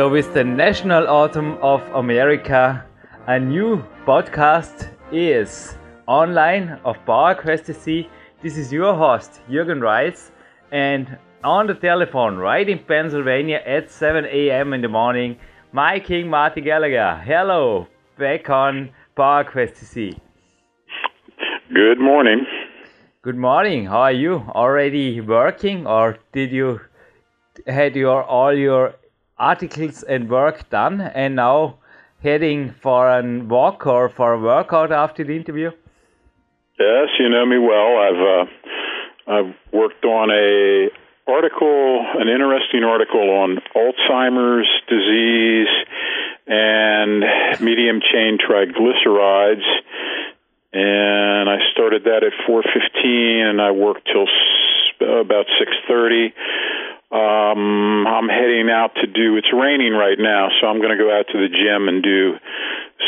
So, with the National Autumn of America, a new podcast is online of PowerQuest See. This is your host, Jürgen Reis, and on the telephone, right in Pennsylvania at 7 a.m. in the morning, my King Marty Gallagher. Hello, back on PowerQuest See. Good morning. Good morning. How are you? Already working, or did you had your all your articles and work done and now heading for a walk or for a workout after the interview? Yes, you know me well. I've uh, I've worked on a article, an interesting article on Alzheimer's disease and medium chain triglycerides. And I started that at 4:15, and I worked till about 6:30 um, I'm heading out to do. It's raining right now, so I'm going to go out to the gym and do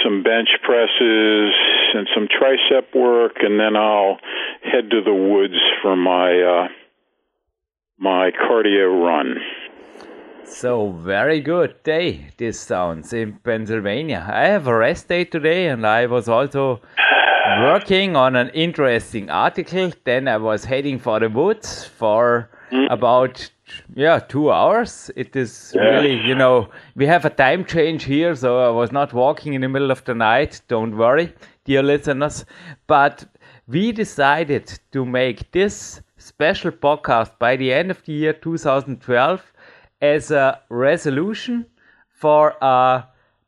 some bench presses and some tricep work, and then I'll head to the woods for my uh, my cardio run. So very good day. This sounds in Pennsylvania. I have a rest day today, and I was also working on an interesting article. Then I was heading for the woods for mm. about yeah two hours. It is yeah. really you know we have a time change here so i was not walking in the middle of the night. Don't worry dear listeners. But we decided to make this special podcast by the end of the year 2012 as a resolution for a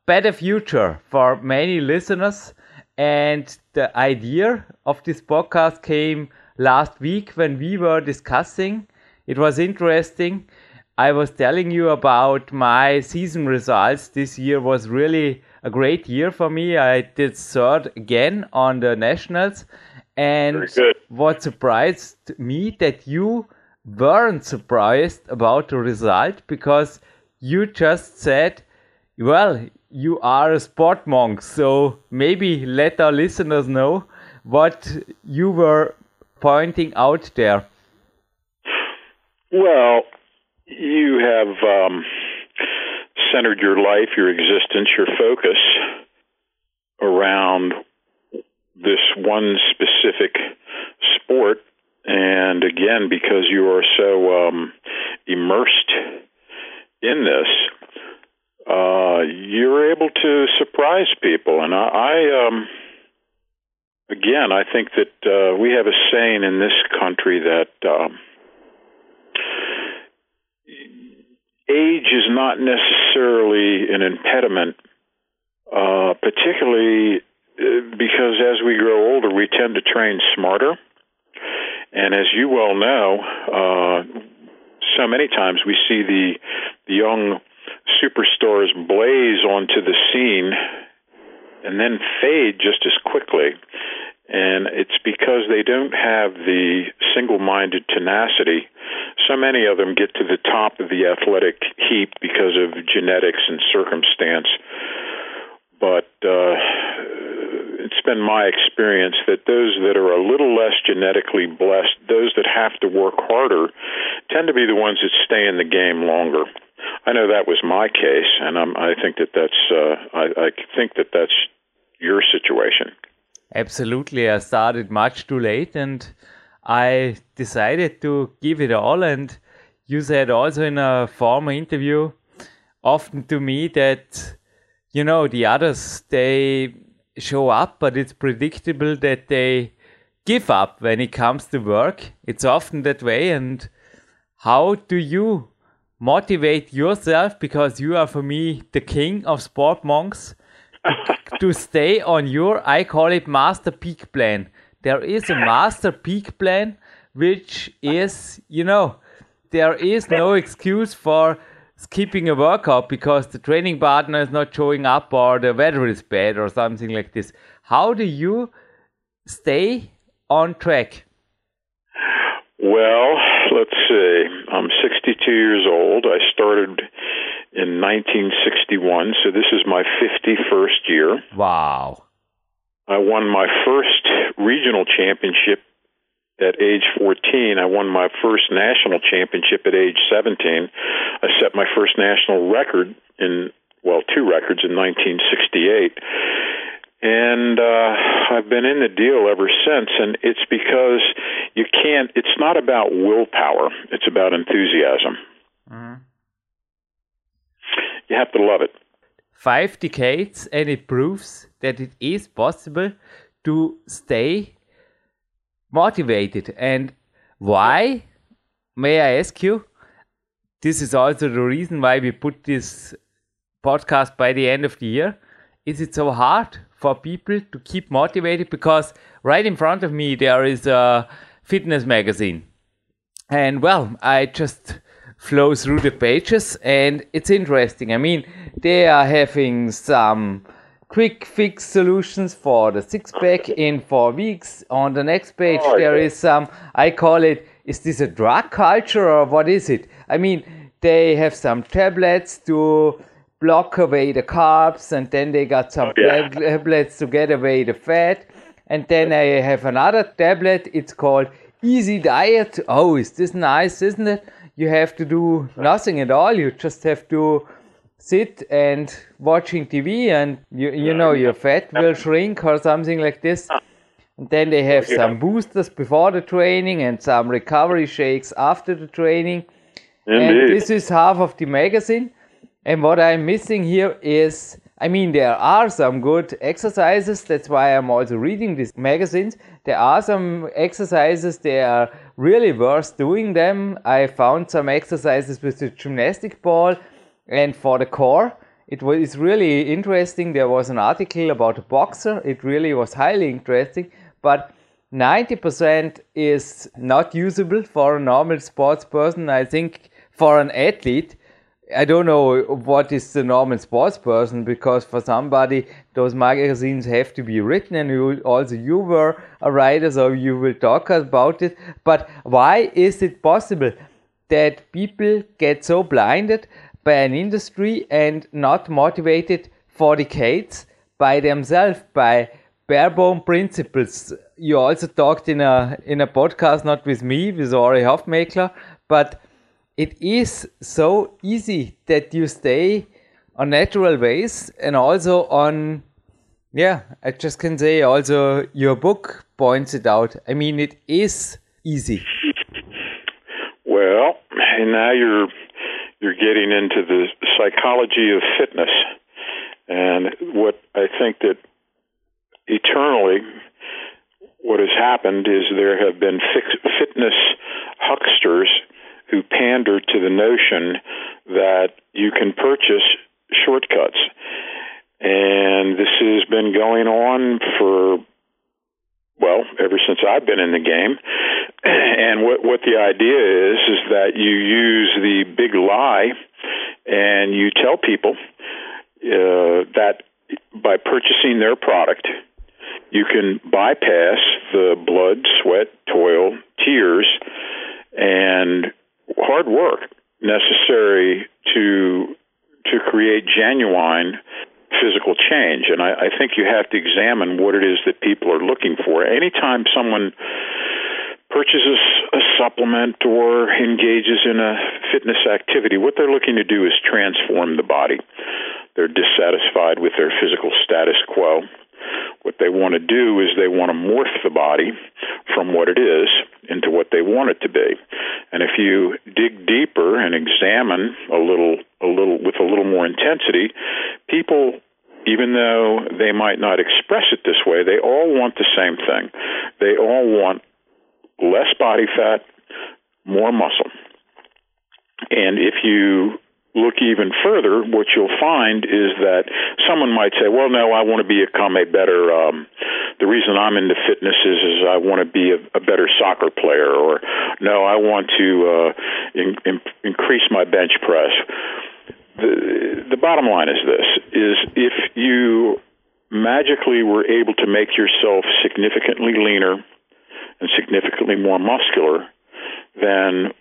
better future for many listeners. And the idea of this podcast came last week when we were discussing it was interesting. I was telling you about my season results. This year was really a great year for me. I did third again on the nationals. And what surprised me that you weren't surprised about the result because you just said, well, you are a sport monk. So maybe let our listeners know what you were pointing out there. Well, you have um, centered your life, your existence, your focus around this one specific sport. And again, because you are so um, immersed in this, uh, you're able to surprise people. And I, I um, again, I think that uh, we have a saying in this country that. Um, age is not necessarily an impediment, uh, particularly uh, because as we grow older, we tend to train smarter. And as you well know, uh, so many times we see the, the young superstars blaze onto the scene and then fade just as quickly. And it's because they don't have the single minded tenacity. So many of them get to the top of the athletic heap because of genetics and circumstance. But uh, it's been my experience that those that are a little less genetically blessed, those that have to work harder, tend to be the ones that stay in the game longer. I know that was my case, and I'm, I think that that's uh, I, I think that that's your situation. Absolutely. I started much too late and I decided to give it all. And you said also in a former interview, often to me, that, you know, the others, they show up, but it's predictable that they give up when it comes to work. It's often that way. And how do you motivate yourself? Because you are, for me, the king of sport monks. to stay on your, I call it master peak plan. There is a master peak plan, which is, you know, there is no excuse for skipping a workout because the training partner is not showing up or the weather is bad or something like this. How do you stay on track? Well, let's see. I'm 62 years old. I started in 1961, so this is my 51st year. Wow. I won my first regional championship at age 14. I won my first national championship at age 17. I set my first national record in, well, two records in 1968. And uh, I've been in the deal ever since. And it's because you can't, it's not about willpower, it's about enthusiasm. Mm-hmm. You have to love it. Five decades, and it proves that it is possible to stay motivated. And why, may I ask you? This is also the reason why we put this podcast by the end of the year. Is it so hard for people to keep motivated? Because right in front of me there is a fitness magazine. And well, I just flow through the pages and it's interesting. I mean, they are having some quick fix solutions for the six pack in four weeks. On the next page, oh, there is some, I call it, is this a drug culture or what is it? I mean, they have some tablets to block away the carbs, and then they got some oh, yeah. tablets to get away the fat. And then I have another tablet, it's called Easy Diet. Oh, is this nice, isn't it? You have to do nothing at all, you just have to sit and watching TV and you you know your fat will shrink or something like this. Ah. And then they have some boosters before the training and some recovery shakes after the training. Indeed. And this is half of the magazine. And what I'm missing here is I mean, there are some good exercises. That's why I'm also reading these magazines. There are some exercises, they are really worth doing them. I found some exercises with the gymnastic ball and for the core, it was really interesting. There was an article about a boxer. It really was highly interesting, but 90% is not usable for a normal sports person. I think for an athlete, I don't know what is the normal sports person because for somebody those magazines have to be written and you also you were a writer so you will talk about it but why is it possible that people get so blinded by an industry and not motivated for decades by themselves by barebone principles. You also talked in a in a podcast, not with me, with Ori Hofmeckler, but it is so easy that you stay on natural ways and also on yeah, I just can say also your book points it out. I mean it is easy. Well, and now you're you're getting into the psychology of fitness. And what I think that eternally, what has happened is there have been fitness hucksters who pander to the notion that you can purchase shortcuts. And this has been going on for well, ever since I've been in the game. And what what the idea is is that you use the big lie, and you tell people uh, that by purchasing their product, you can bypass the blood, sweat, toil, tears, and hard work necessary to to create genuine physical change. And I, I think you have to examine what it is that people are looking for. Anytime someone purchases a supplement or engages in a fitness activity, what they're looking to do is transform the body. They're dissatisfied with their physical status quo. What they want to do is they want to morph the body from what it is into what they want it to be. And if you dig deeper and examine a little little with a little more intensity, people even though they might not express it this way, they all want the same thing. They all want less body fat, more muscle. And if you look even further, what you'll find is that someone might say, "Well, no, I want to become a better." Um, the reason I'm into fitness is, is I want to be a, a better soccer player, or no, I want to uh, in, in, increase my bench press. The, the bottom line is this: is if you magically were able to make yourself significantly leaner and significantly more muscular, then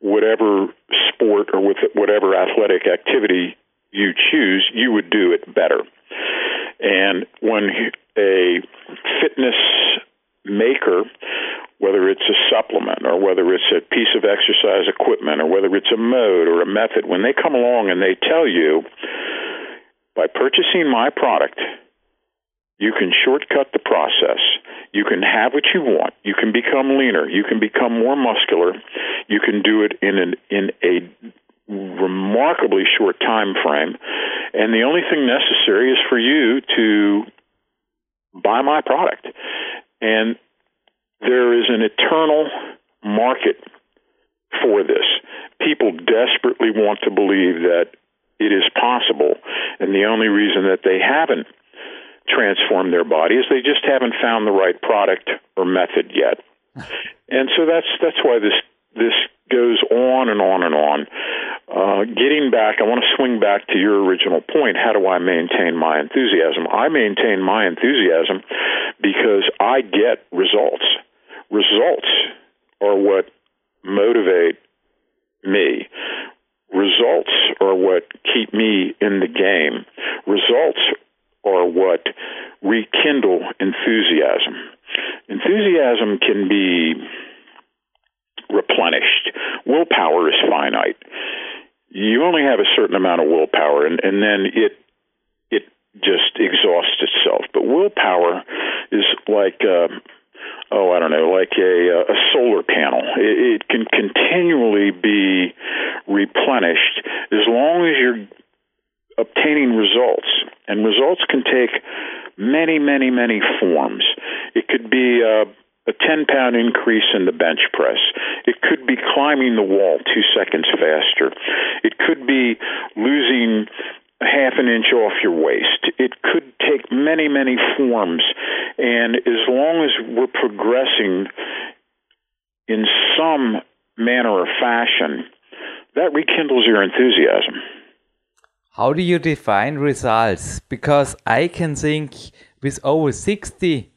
whatever sport or with whatever athletic activity you choose, you would do it better. And when a fitness maker, whether it's a supplement or whether it's a piece of exercise equipment or whether it's a mode or a method, when they come along and they tell you, by purchasing my product, you can shortcut the process. You can have what you want. You can become leaner. You can become more muscular. You can do it in an in a remarkably short time frame. And the only thing necessary is for you to buy my product. And there is an eternal market for this. People desperately want to believe that it is possible, and the only reason that they haven't transformed their body is they just haven't found the right product or method yet. And so that's that's why this this goes on and on and on. Uh, getting back, I want to swing back to your original point. How do I maintain my enthusiasm? I maintain my enthusiasm because I get results. Results are what motivate me. Results are what keep me in the game. Results are what rekindle enthusiasm. Enthusiasm can be replenished. Willpower is finite. You only have a certain amount of willpower, and, and then it it just exhausts itself. But willpower is like uh, oh, I don't know, like a uh, a solar panel. It, it can continually be replenished as long as you're obtaining results. And results can take many, many, many forms. It could be uh, a, a 10 pound increase in the bench press. It could be climbing the wall two seconds faster. It could be losing half an inch off your waist. It could take many, many forms. And as long as we're progressing in some manner or fashion, that rekindles your enthusiasm. How do you define results? Because I can think with over 60,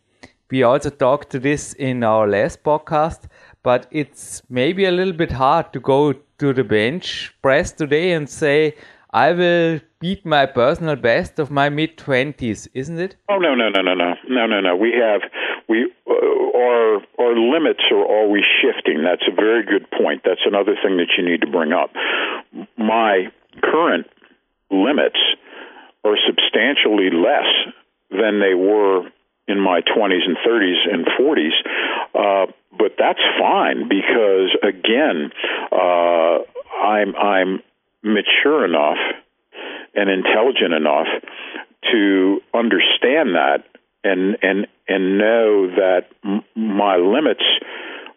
we also talked to this in our last podcast, but it's maybe a little bit hard to go to the bench press today and say, I will beat my personal best of my mid 20s, isn't it? Oh, no, no, no, no, no. No, no, no. We have, we, uh, our, our limits are always shifting. That's a very good point. That's another thing that you need to bring up. My current limits are substantially less than they were in my 20s and 30s and 40s. Uh, but that's fine because again, uh, I'm I'm mature enough and intelligent enough to understand that and and and know that m- my limits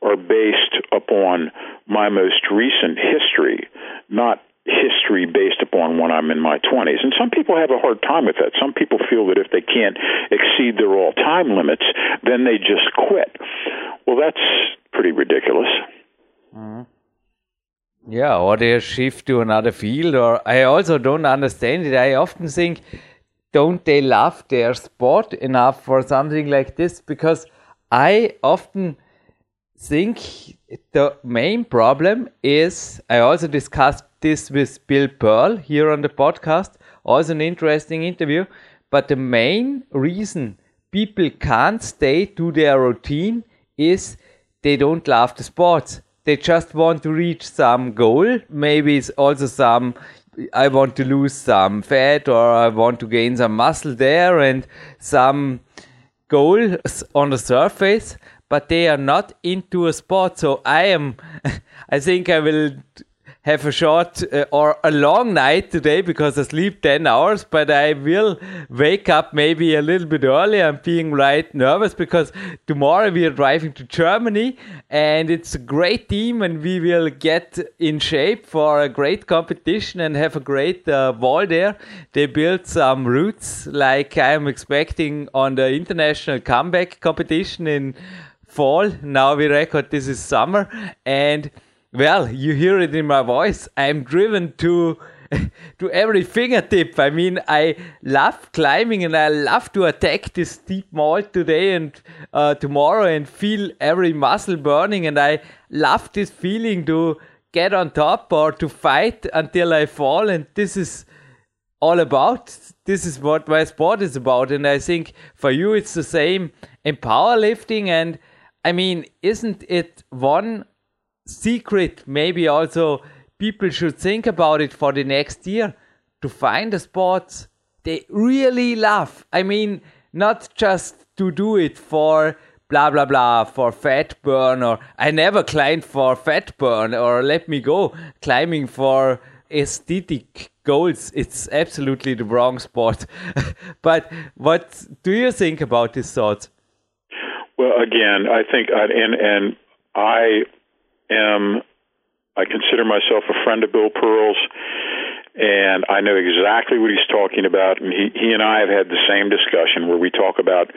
are based upon my most recent history, not history based upon when I'm in my 20s. And some people have a hard time with that. Some people feel that if they can't exceed their all time limits, then they just quit. Well, that's pretty ridiculous. Mm-hmm. Yeah, or they shift to another field, or I also don't understand it. I often think, don't they love their sport enough for something like this? Because I often think the main problem is I also discussed this with Bill Pearl here on the podcast. Also, an interesting interview. But the main reason people can't stay to their routine is they don't love the sports. They just want to reach some goal. Maybe it's also some, I want to lose some fat or I want to gain some muscle there and some goal on the surface, but they are not into a sport. So I am, I think I will have a short uh, or a long night today because I sleep 10 hours, but I will wake up maybe a little bit early. I'm being right nervous because tomorrow we are driving to Germany and it's a great team and we will get in shape for a great competition and have a great uh, wall there. They built some routes like I'm expecting on the international comeback competition in fall. Now we record this is summer and well, you hear it in my voice. I'm driven to to every fingertip. I mean, I love climbing and I love to attack this steep wall today and uh, tomorrow and feel every muscle burning. And I love this feeling to get on top or to fight until I fall. And this is all about. This is what my sport is about. And I think for you, it's the same in powerlifting. And I mean, isn't it one secret maybe also people should think about it for the next year to find the sports they really love. I mean, not just to do it for blah blah blah for fat burn or I never climbed for fat burn or let me go climbing for aesthetic goals. It's absolutely the wrong sport. but what do you think about this thought? Well, again, I think, and and I am I consider myself a friend of Bill Pearl's, and I know exactly what he's talking about. And he he and I have had the same discussion where we talk about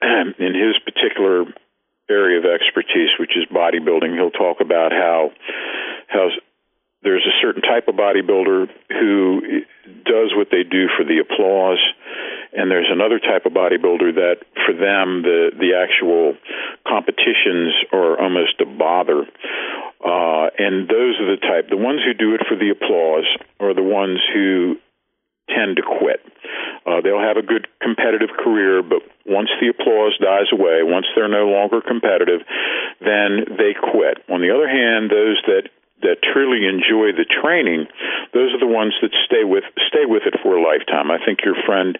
in his particular area of expertise, which is bodybuilding. He'll talk about how how there's a certain type of bodybuilder who does what they do for the applause and there's another type of bodybuilder that for them the the actual competitions are almost a bother. Uh, and those are the type the ones who do it for the applause are the ones who tend to quit. Uh, they'll have a good competitive career but once the applause dies away once they're no longer competitive then they quit. On the other hand those that that truly enjoy the training, those are the ones that stay with stay with it for a lifetime. I think your friend,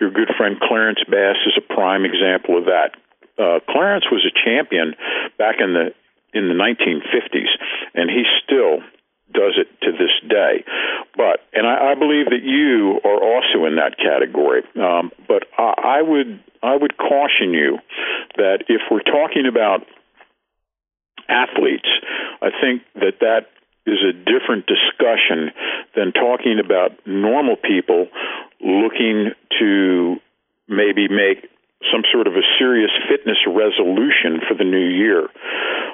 your good friend Clarence Bass, is a prime example of that. Uh, Clarence was a champion back in the in the 1950s, and he still does it to this day. But and I, I believe that you are also in that category. Um, but I, I would I would caution you that if we're talking about athletes. I think that that is a different discussion than talking about normal people looking to maybe make some sort of a serious fitness resolution for the new year.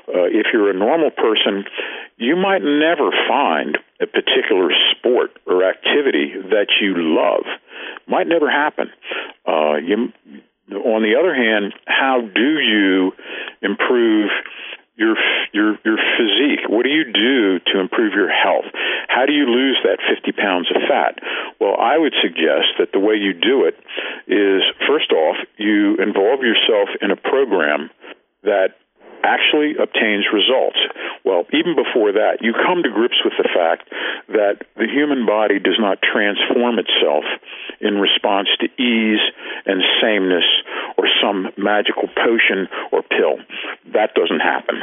Uh, if you're a normal person, you might never find a particular sport or activity that you love. Might never happen. Uh, you, on the other hand, how do you improve your your your physique? What do you do to improve your health? How do you lose that 50 pounds of fat? Well, I would suggest that the way you do it is first off, you involve yourself in a program that actually obtains results. Well, even before that, you come to grips with the fact that the human body does not transform itself in response to ease and sameness or some magical potion or pill. That doesn't happen.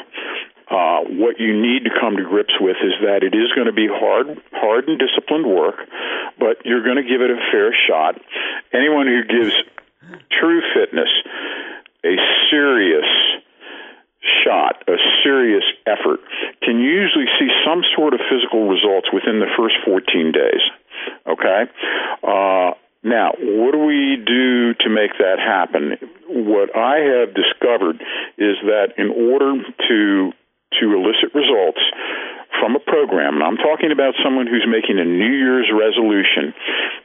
Uh, what you need to come to grips with is that it is going to be hard, hard and disciplined work, but you're going to give it a fair shot. Anyone who gives true fitness a serious shot, a serious effort, can usually see some sort of physical results within the first 14 days. Okay? Uh, now, what do we do to make that happen? What I have discovered is that in order to to elicit results from a program, and I'm talking about someone who's making a New Year's resolution,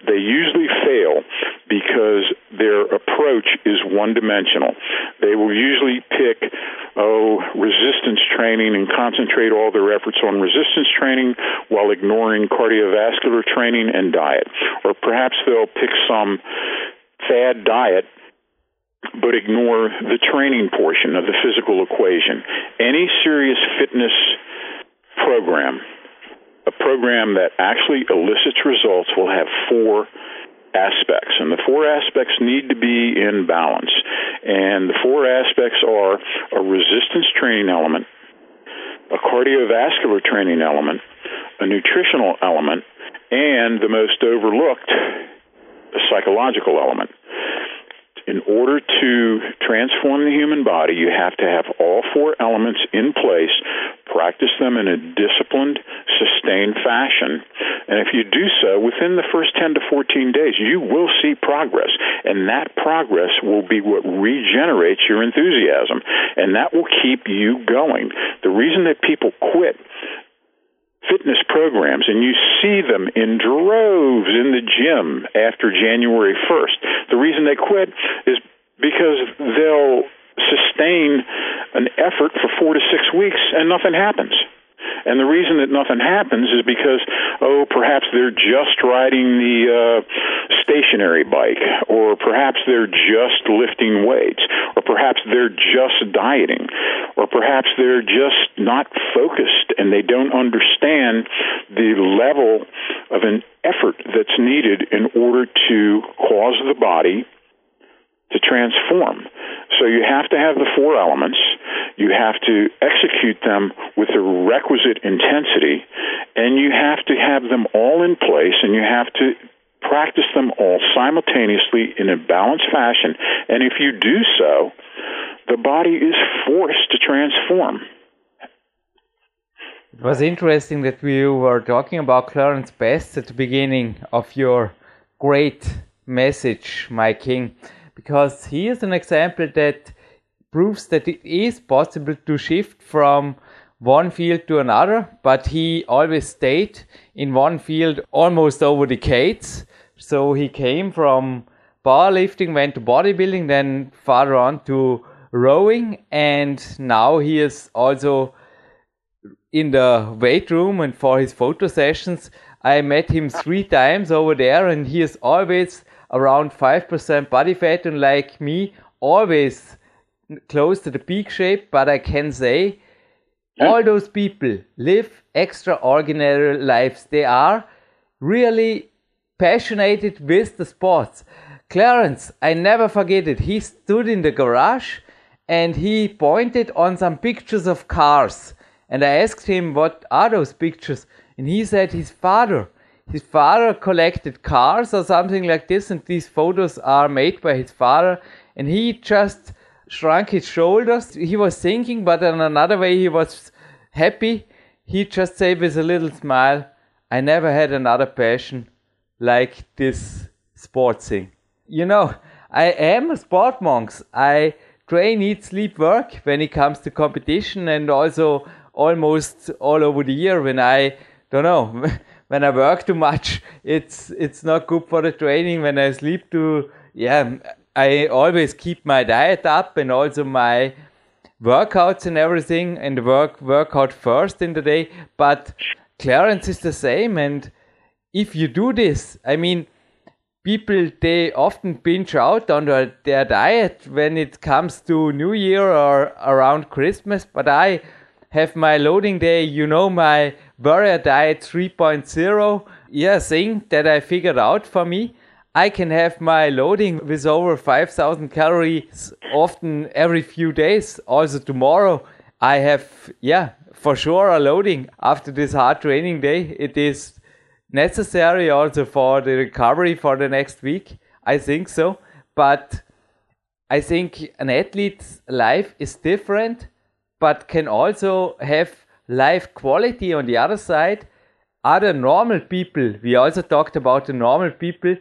they usually fail because their approach is one dimensional. They will usually pick, oh, resistance training and concentrate all their efforts on resistance training while ignoring cardiovascular training and diet. Or perhaps they'll pick some fad diet but ignore the training portion of the physical equation. Any serious fitness program, a program that actually elicits results, will have four aspects, and the four aspects need to be in balance. And the four aspects are a resistance training element, a cardiovascular training element, a nutritional element, and the most overlooked, a psychological element in order to transform the human body, you have to have all four elements in place, practice them in a disciplined, sustained fashion. And if you do so within the first 10 to 14 days, you will see progress. And that progress will be what regenerates your enthusiasm. And that will keep you going. The reason that people quit fitness programs, and you see them in droves in the gym after January 1st. The reason they quit is because they'll sustain an effort for four to six weeks and nothing happens. And the reason that nothing happens is because, oh, perhaps they're just riding the uh, stationary bike, or perhaps they're just lifting weights, or perhaps they're just dieting, or perhaps they're just not focused and they don't understand the level of an effort that's needed in order to cause the body to transform. So you have to have the four elements. You have to execute them with the requisite intensity, and you have to have them all in place, and you have to practice them all simultaneously in a balanced fashion. And if you do so, the body is forced to transform. It was interesting that we were talking about Clarence Bass at the beginning of your great message, my king because he is an example that proves that it is possible to shift from one field to another, but he always stayed in one field almost over decades. So he came from powerlifting, went to bodybuilding, then farther on to rowing, and now he is also in the weight room and for his photo sessions. I met him three times over there, and he is always around 5% body fat and like me always close to the peak shape but i can say all those people live extraordinary lives. They are really passionate with the sports. Clarence i never forget it. He stood in the garage and he pointed on some pictures of cars. And i asked him what are those pictures? And he said his father his father collected cars or something like this, and these photos are made by his father, and he just shrunk his shoulders. He was thinking, but in another way, he was happy. He just said with a little smile, I never had another passion like this sports thing. You know, I am a sport monk. I train, eat, sleep, work when it comes to competition and also almost all over the year when I don't know when I work too much, it's it's not good for the training. When I sleep too, yeah, I always keep my diet up and also my workouts and everything, and work workout first in the day. But Clarence is the same, and if you do this, I mean, people they often pinch out on their, their diet when it comes to New Year or around Christmas. But I have my loading day, you know, my Warrior Diet 3.0 yeah, thing that I figured out for me. I can have my loading with over 5000 calories often every few days. Also, tomorrow I have, yeah, for sure a loading after this hard training day. It is necessary also for the recovery for the next week. I think so. But I think an athlete's life is different, but can also have life quality on the other side other normal people. We also talked about the normal people.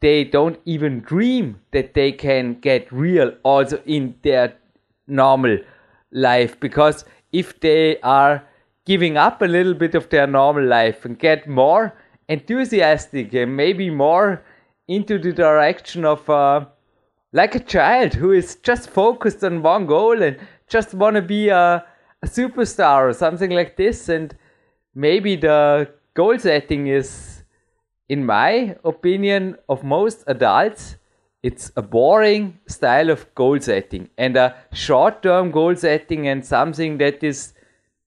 They don't even dream that they can get real also in their normal life because if they are giving up a little bit of their normal life and get more enthusiastic and maybe more into the direction of uh, like a child who is just focused on one goal and just want to be a a superstar or something like this and maybe the goal setting is in my opinion of most adults it's a boring style of goal setting and a short term goal setting and something that is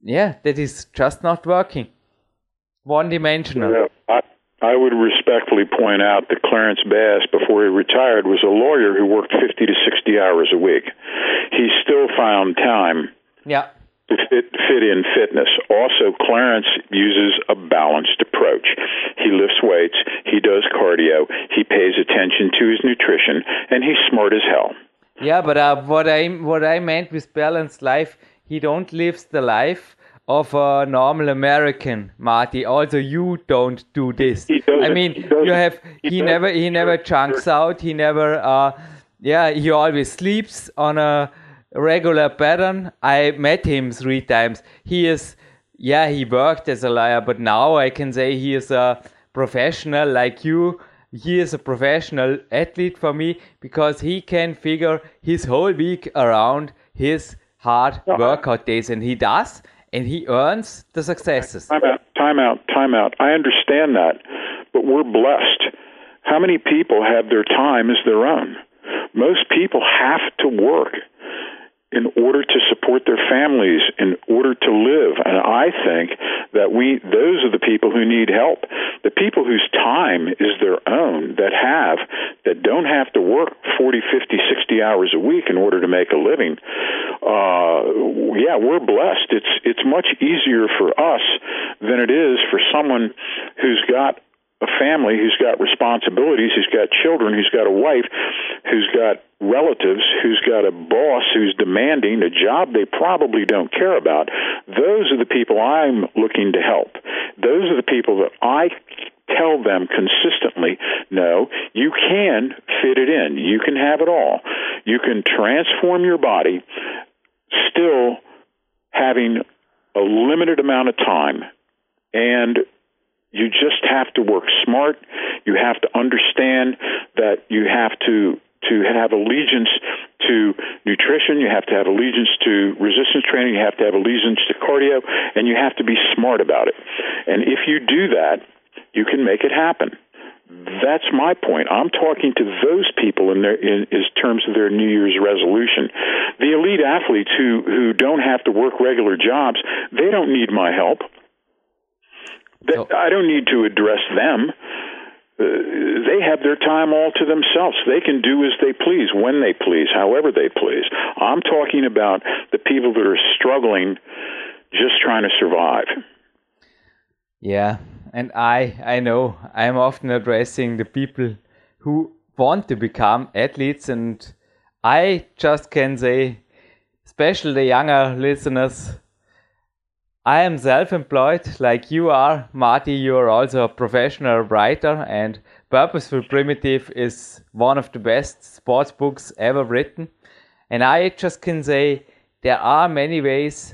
yeah that is just not working. One dimensional yeah, I, I would respectfully point out that Clarence Bass, before he retired, was a lawyer who worked 50 to 60 hours a week. He still found time yeah fit, fit in fitness. Also, Clarence uses a balanced approach. He lifts weights, he does cardio, he pays attention to his nutrition, and he's smart as hell. Yeah, but uh, what I what I meant with balanced life, he don't live the life of a normal American, Marty. Also, you don't do this. I mean, you have he, he never he never chunks out. He never uh, yeah. He always sleeps on a regular pattern. I met him three times. He is, yeah, he worked as a lawyer, but now I can say he is a professional like you. He is a professional athlete for me because he can figure his whole week around his hard workout days, and he does, and he earns the successes. Time out, time out, time out. I understand that, but we're blessed. How many people have their time as their own? Most people have to work in order to support their families, in order to live. And I think that we, those are the people who need help. The people whose time is their own, that have, that don't have to work 40, 50, 60 hours a week in order to make a living. Uh, yeah, we're blessed. It's, it's much easier for us than it is for someone who's got a family who's got responsibilities, who's got children, who's got a wife, who's got relatives, who's got a boss who's demanding a job they probably don't care about. Those are the people I'm looking to help. Those are the people that I tell them consistently no, you can fit it in. You can have it all. You can transform your body still having a limited amount of time and you just have to work smart. You have to understand that you have to to have allegiance to nutrition, you have to have allegiance to resistance training, you have to have allegiance to cardio, and you have to be smart about it. And if you do that, you can make it happen. That's my point. I'm talking to those people in their in, in terms of their New Year's resolution. The elite athletes who who don't have to work regular jobs, they don't need my help. I don't need to address them. Uh, they have their time all to themselves. They can do as they please, when they please, however they please. I'm talking about the people that are struggling, just trying to survive. Yeah, and I I know I'm often addressing the people who want to become athletes, and I just can say, especially the younger listeners, I am self-employed like you are, Marty. You are also a professional writer, and Purposeful Primitive is one of the best sports books ever written. And I just can say there are many ways.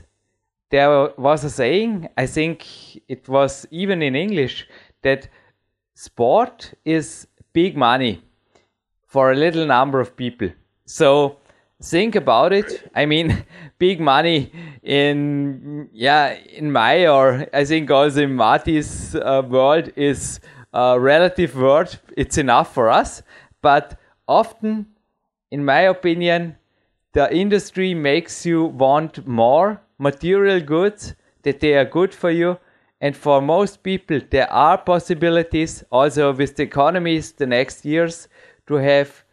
There was a saying, I think it was even in English, that sport is big money for a little number of people. So think about it. I mean, big money in yeah in my or I think also in Marty's uh, world is a relative word. It's enough for us, but often, in my opinion, the industry makes you want more material goods that they are good for you. And for most people, there are possibilities also with the economies the next years to have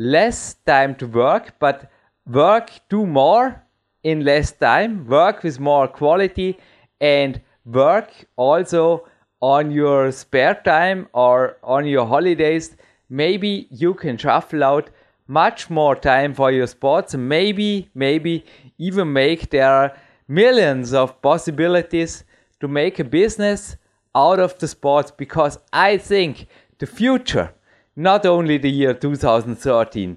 less time to work, but work, do more in less time, work with more quality, and work also on your spare time or on your holidays. Maybe you can shuffle out much more time for your sports. Maybe, maybe even make there millions of possibilities to make a business out of the sports because I think the future not only the year 2013,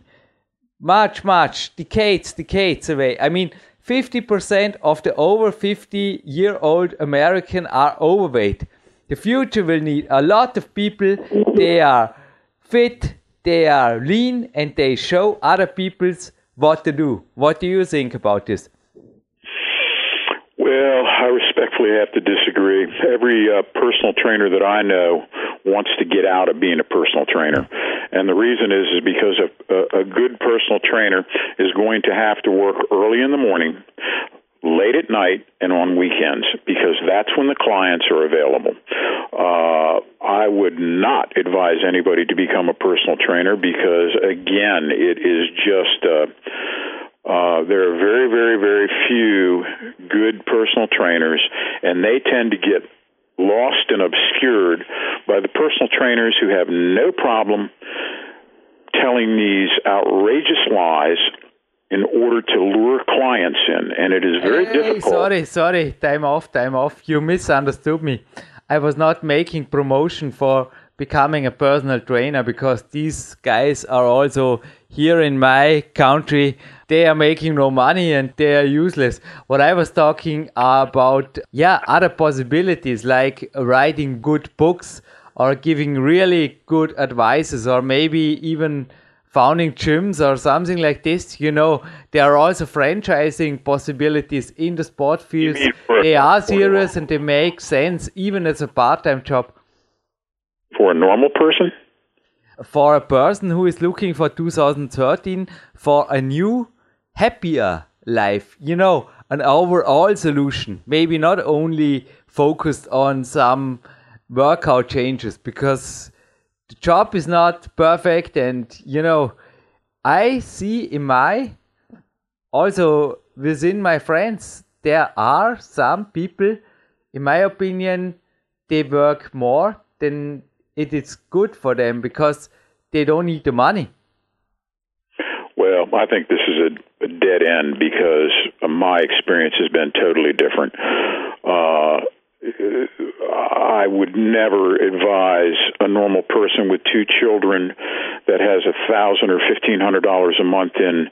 much, much, decades, decades away. I mean, 50% of the over 50 year old American are overweight. The future will need a lot of people. They are fit, they are lean, and they show other people's what to do. What do you think about this? Well, I respectfully have to disagree. Every uh, personal trainer that I know wants to get out of being a personal trainer. And the reason is is because a, a, good personal trainer is going to have to work early in the morning, late at night, and on weekends because that's when the clients are available. Uh, I would not advise anybody to become a personal trainer because, again, it is just. Uh, uh, there are very, very, very few good personal trainers, and they tend to get lost and obscured by the personal trainers who have no problem telling these outrageous lies in order to lure clients in, and it is very hey, difficult. Sorry, sorry, time off, time off. You misunderstood me. I was not making promotion for becoming a personal trainer because these guys are also here in my country. They are making no money and they are useless. What I was talking about, yeah, other possibilities like writing good books or giving really good advices or maybe even founding gyms or something like this. You know, there are also franchising possibilities in the sport fields. They are serious and they make sense even as a part-time job. For a normal person? For a person who is looking for 2013 for a new, happier life, you know, an overall solution. Maybe not only focused on some workout changes because the job is not perfect and you know i see in my also within my friends there are some people in my opinion they work more than it is good for them because they don't need the money. Well i think this is a, dead end because my experience has been totally different. Uh, I would never advise a normal person with two children that has a thousand or fifteen hundred dollars a month in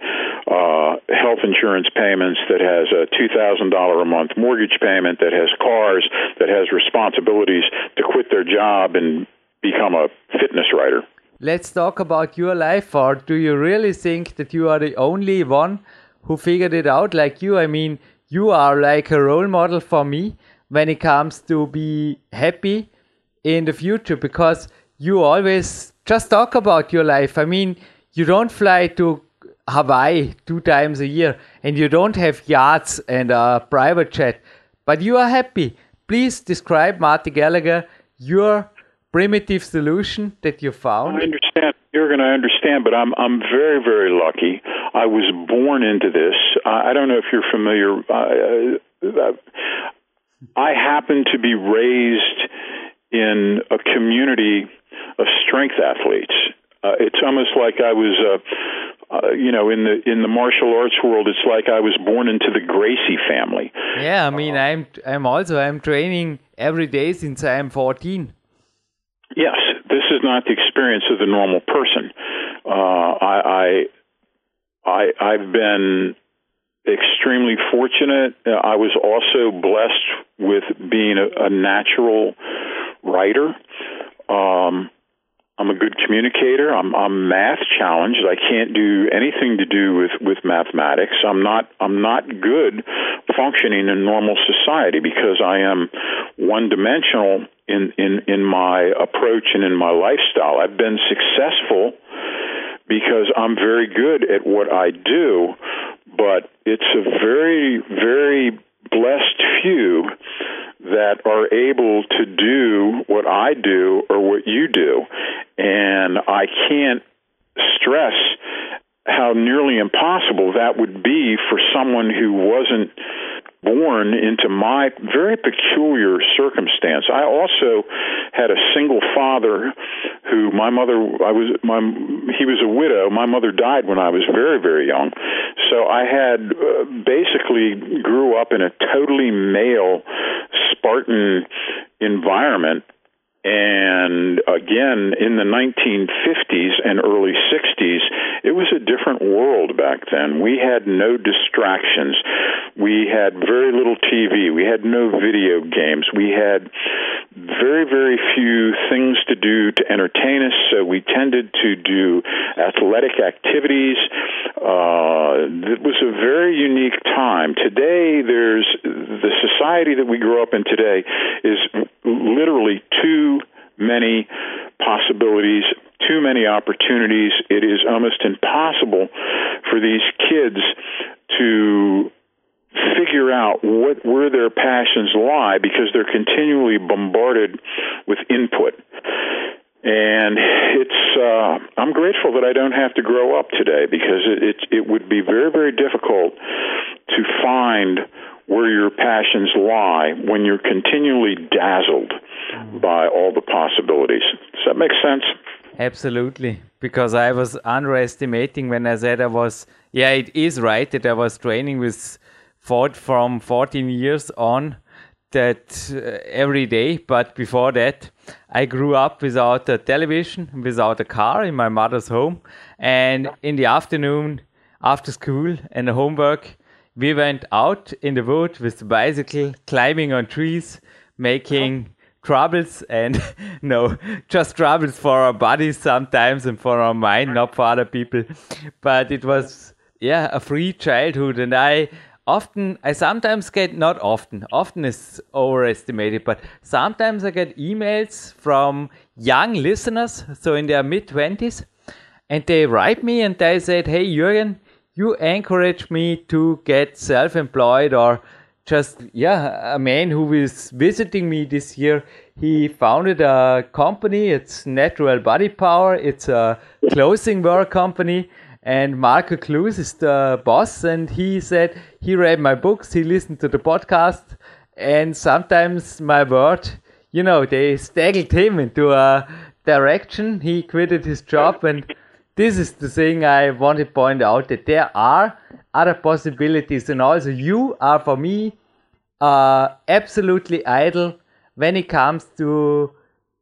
uh, health insurance payments, that has a two thousand dollar a month mortgage payment, that has cars, that has responsibilities to quit their job and become a fitness writer. Let's talk about your life, or do you really think that you are the only one who figured it out like you? I mean, you are like a role model for me when it comes to be happy in the future because you always just talk about your life. I mean, you don't fly to Hawaii two times a year and you don't have yachts and a private jet, but you are happy. Please describe, Marty Gallagher, your primitive solution that you found. I understand. You're going to understand, but I'm I'm very very lucky. I was born into this. I, I don't know if you're familiar. Uh, uh, I happen to be raised in a community of strength athletes. Uh, it's almost like I was, uh, uh, you know, in the in the martial arts world. It's like I was born into the Gracie family. Yeah, I mean, I'm I'm also I'm training every day since I'm 14. Yes, this is not the experience of the normal person. Uh, I, I I I've been extremely fortunate. I was also blessed with being a, a natural writer. Um, I'm a good communicator. I'm, I'm math challenged. I can't do anything to do with, with mathematics. I'm not I'm not good functioning in normal society because I am one dimensional in, in, in my approach and in my lifestyle. I've been successful because I'm very good at what I do, but it's a very, very blessed few that are able to do what I do or what you do. And I can't stress how nearly impossible that would be for someone who wasn't born into my very peculiar circumstance. I also had a single father who my mother I was my he was a widow. My mother died when I was very very young. So I had uh, basically grew up in a totally male Spartan environment and again, in the 1950s and early 60s, it was a different world back then. We had no distractions. We had very little TV. We had no video games. We had very, very few things to do to entertain us, so we tended to do athletic activities. Uh, it was a very unique time. Today, there's the society that we grew up in today is literally too many possibilities, too many opportunities. It is almost impossible for these kids to figure out what where their passions lie because they're continually bombarded with input. And it's uh, I'm grateful that I don't have to grow up today because it, it it would be very very difficult to find where your passions lie when you're continually dazzled by all the possibilities. Does that make sense? Absolutely. Because I was underestimating when I said I was, yeah, it is right that I was training with Ford from 14 years on that uh, every day. But before that, I grew up without a television, without a car in my mother's home. And in the afternoon, after school and the homework, we went out in the wood with the bicycle, climbing on trees, making troubles and no, just troubles for our bodies sometimes and for our mind, not for other people. But it was, yeah, a free childhood. And I often, I sometimes get, not often, often is overestimated, but sometimes I get emails from young listeners, so in their mid 20s, and they write me and they said, Hey, Jürgen, you encourage me to get self employed or just yeah a man who is visiting me this year he founded a company. It's natural body power. It's a clothing wear company. And marco Klus is the boss. And he said he read my books. He listened to the podcast. And sometimes my word you know they staggered him into a direction. He quitted his job and this is the thing I want to point out that there are other possibilities, and also you are for me uh, absolutely idle when it comes to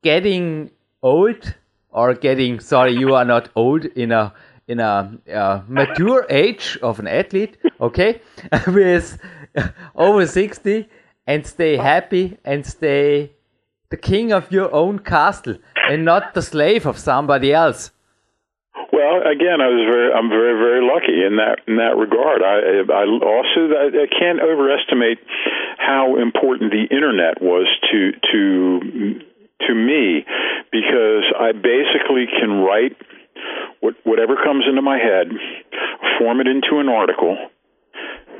getting old or getting sorry you are not old in a in a uh, mature age of an athlete okay with over 60 and stay happy and stay the king of your own castle and not the slave of somebody else well, again, I was very, I'm very, very lucky in that in that regard. I, I also, I, I can't overestimate how important the internet was to to to me, because I basically can write what, whatever comes into my head, form it into an article,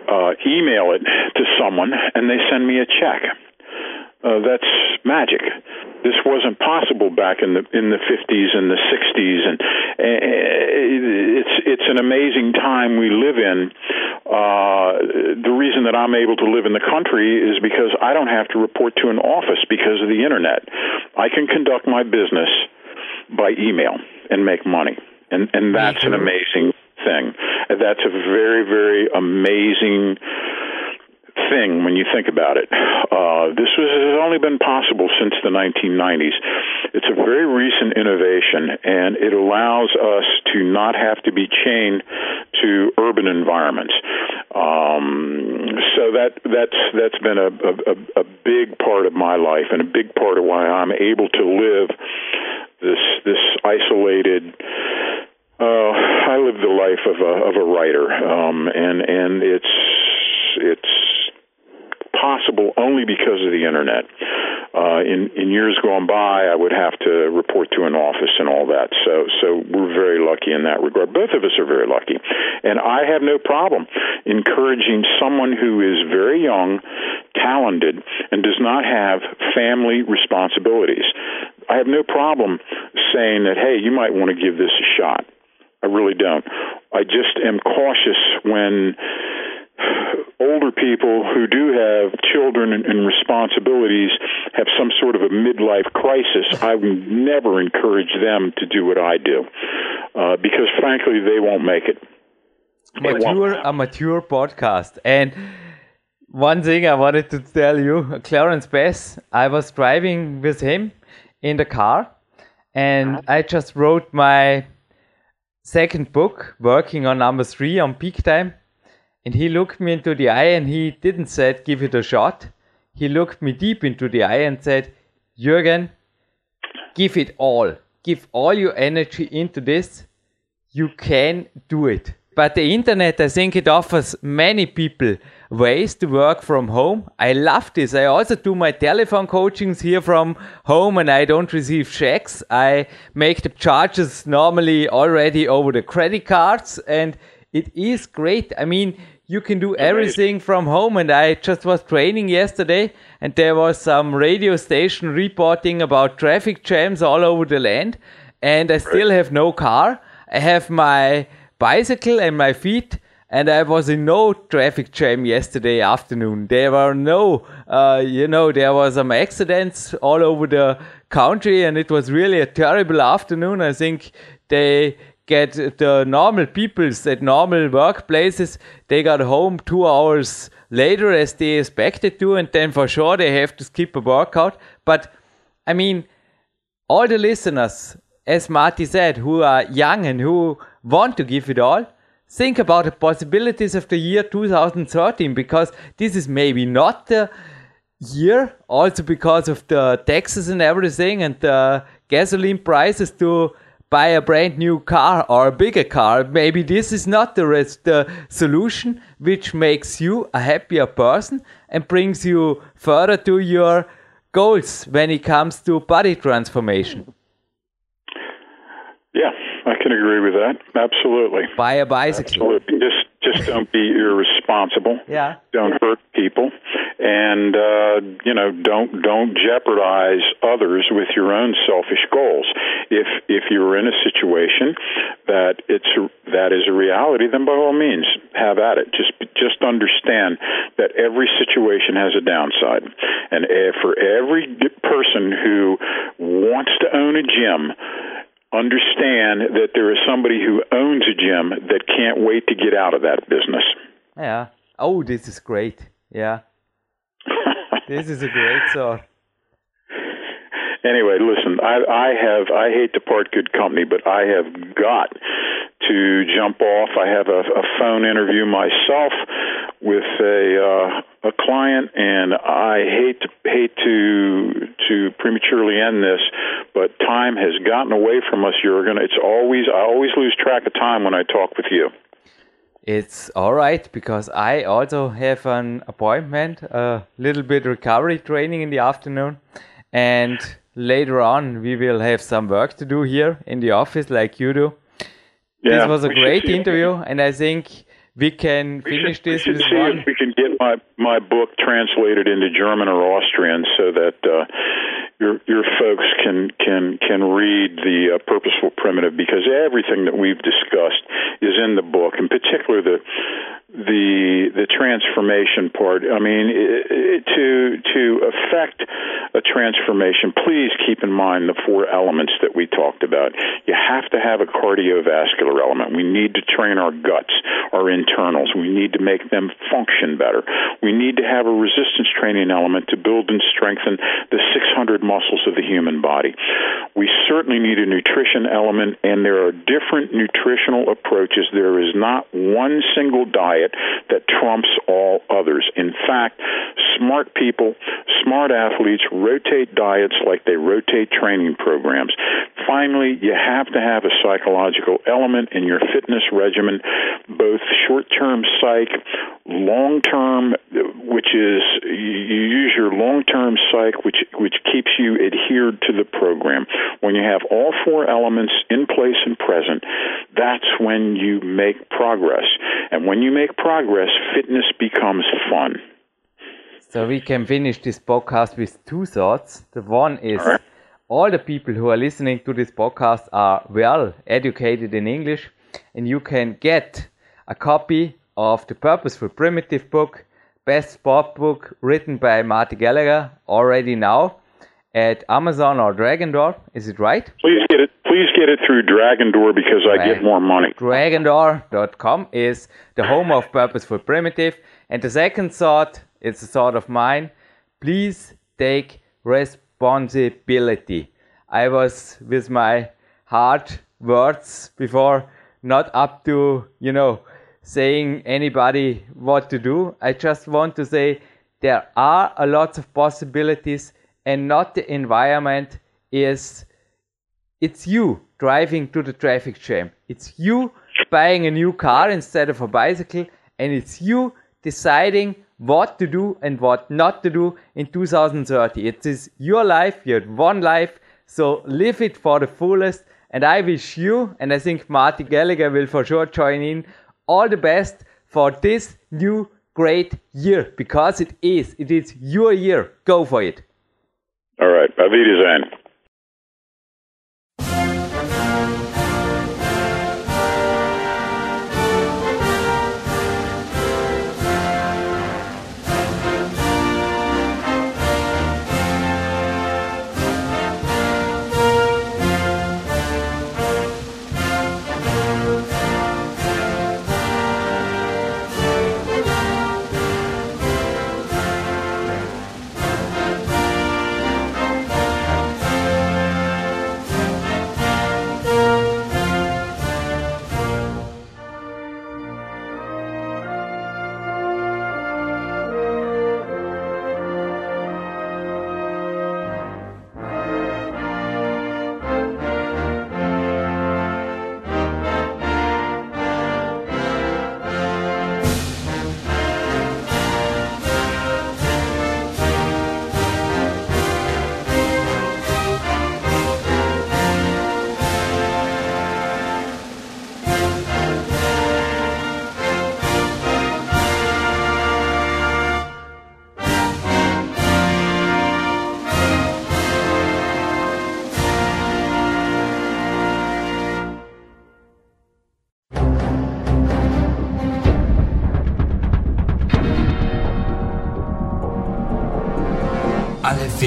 uh, email it to someone, and they send me a check uh, that's magic. This wasn't possible back in the in the 50s and the 60s, and uh, it's it's an amazing time we live in. Uh, the reason that I'm able to live in the country is because I don't have to report to an office because of the internet. I can conduct my business by email and make money, and and that's an amazing thing. That's a very very amazing thing when you think about it. Uh, this was, has only been possible since the 1990s. It's a very recent innovation, and it allows us to not have to be chained to urban environments. Um, so that that's that's been a, a, a big part of my life, and a big part of why I'm able to live this this isolated. Uh, I live the life of a of a writer, um, and and it's it's only because of the internet. Uh, in in years gone by, I would have to report to an office and all that. So so we're very lucky in that regard. Both of us are very lucky, and I have no problem encouraging someone who is very young, talented, and does not have family responsibilities. I have no problem saying that hey, you might want to give this a shot. I really don't. I just am cautious when older people who do have children and, and, responsibilities have some sort of a midlife crisis, I would never encourage them to do what I do uh, because, frankly, they won't make it. Mature, a mature podcast. And one thing I wanted to tell you Clarence Bass, I was driving with him in the car and I just wrote my second book, working on number three on peak time and he looked me into the eye and he didn't say, give it a shot. He looked me deep into the eye and said, Jürgen, give it all. Give all your energy into this. You can do it. But the internet, I think it offers many people ways to work from home. I love this. I also do my telephone coachings here from home and I don't receive checks. I make the charges normally already over the credit cards and it is great. I mean, you can do everything from home. And I just was training yesterday, and there was some radio station reporting about traffic jams all over the land. And I still have no car. I have my bicycle and my feet and I was in no traffic jam yesterday afternoon. There were no, uh, you know, there was some accidents all over the country, and it was really a terrible afternoon. I think they get the normal peoples at normal workplaces, they got home two hours later as they expected to, and then for sure they have to skip a workout. But I mean, all the listeners, as Marty said, who are young and who want to give it all, think about the possibilities of the year 2013 because this is maybe not the year, also because of the taxes and everything and the gasoline prices to buy a brand new car or a bigger car. Maybe this is not the, rest, the solution which makes you a happier person and brings you further to your goals when it comes to body transformation. Yeah, I can agree with that. Absolutely. Buy a bicycle. Absolutely. Just just don't be irresponsible. Yeah. Don't hurt people, and uh, you know don't don't jeopardize others with your own selfish goals. If if you're in a situation that it's that is a reality, then by all means have at it. Just just understand that every situation has a downside, and for every person who wants to own a gym understand that there is somebody who owns a gym that can't wait to get out of that business. Yeah. Oh, this is great. Yeah. this is a great thought. Anyway, listen, I, I have I hate to part good company, but I have got to jump off. I have a, a phone interview myself with a uh, a client, and I hate to hate to to prematurely end this, but time has gotten away from us, Jurgen. It's always I always lose track of time when I talk with you. It's all right because I also have an appointment, a little bit recovery training in the afternoon, and later on we will have some work to do here in the office, like you do. Yeah, this was a great interview, and I think we can we finish should, this we with see one. If we can get my my book translated into German or Austrian, so that uh, your your folks can can can read the uh, purposeful primitive, because everything that we've discussed is in the book, in particular the the the transformation part. I mean, it, it, to to affect a transformation, please keep in mind the four elements that we talked about. You have to have a cardiovascular element. We need to train our guts, our internals. We need to make them function better. We need to have a resistance training element to build and strengthen the 600 muscles of the human body. We certainly need a nutrition element, and there are different nutritional approaches. There is not one single diet diet that trumps all others. In fact, smart people, smart athletes rotate diets like they rotate training programs. Finally, you have to have a psychological element in your fitness regimen, both short term psych, long term, which is you use your long term psych, which, which keeps you adhered to the program. When you have all four elements in place and present, that's when you make progress. And when you make progress, fitness becomes fun. So we can finish this podcast with two thoughts. The one is all, right. all the people who are listening to this podcast are well educated in English, and you can get a copy of the Purposeful Primitive book, best sport book written by Marty Gallagher already now at Amazon or Dragon Door. Is it right? Please get it. Please get it through Dragon Door because I get more money. Dragondoor.com is the home of Purposeful Primitive. And the second thought, it's a thought of mine. Please take responsibility. I was with my hard words before, not up to, you know, saying anybody what to do. I just want to say there are a lot of possibilities and not the environment is it's you driving to the traffic jam. It's you buying a new car instead of a bicycle and it's you deciding what to do and what not to do in 2030. It is your life, you have one life, so live it for the fullest. And I wish you, and I think Marty Gallagher will for sure join in, all the best for this new great year because it is. It is your year. Go for it. All right. Auf Wiedersehen.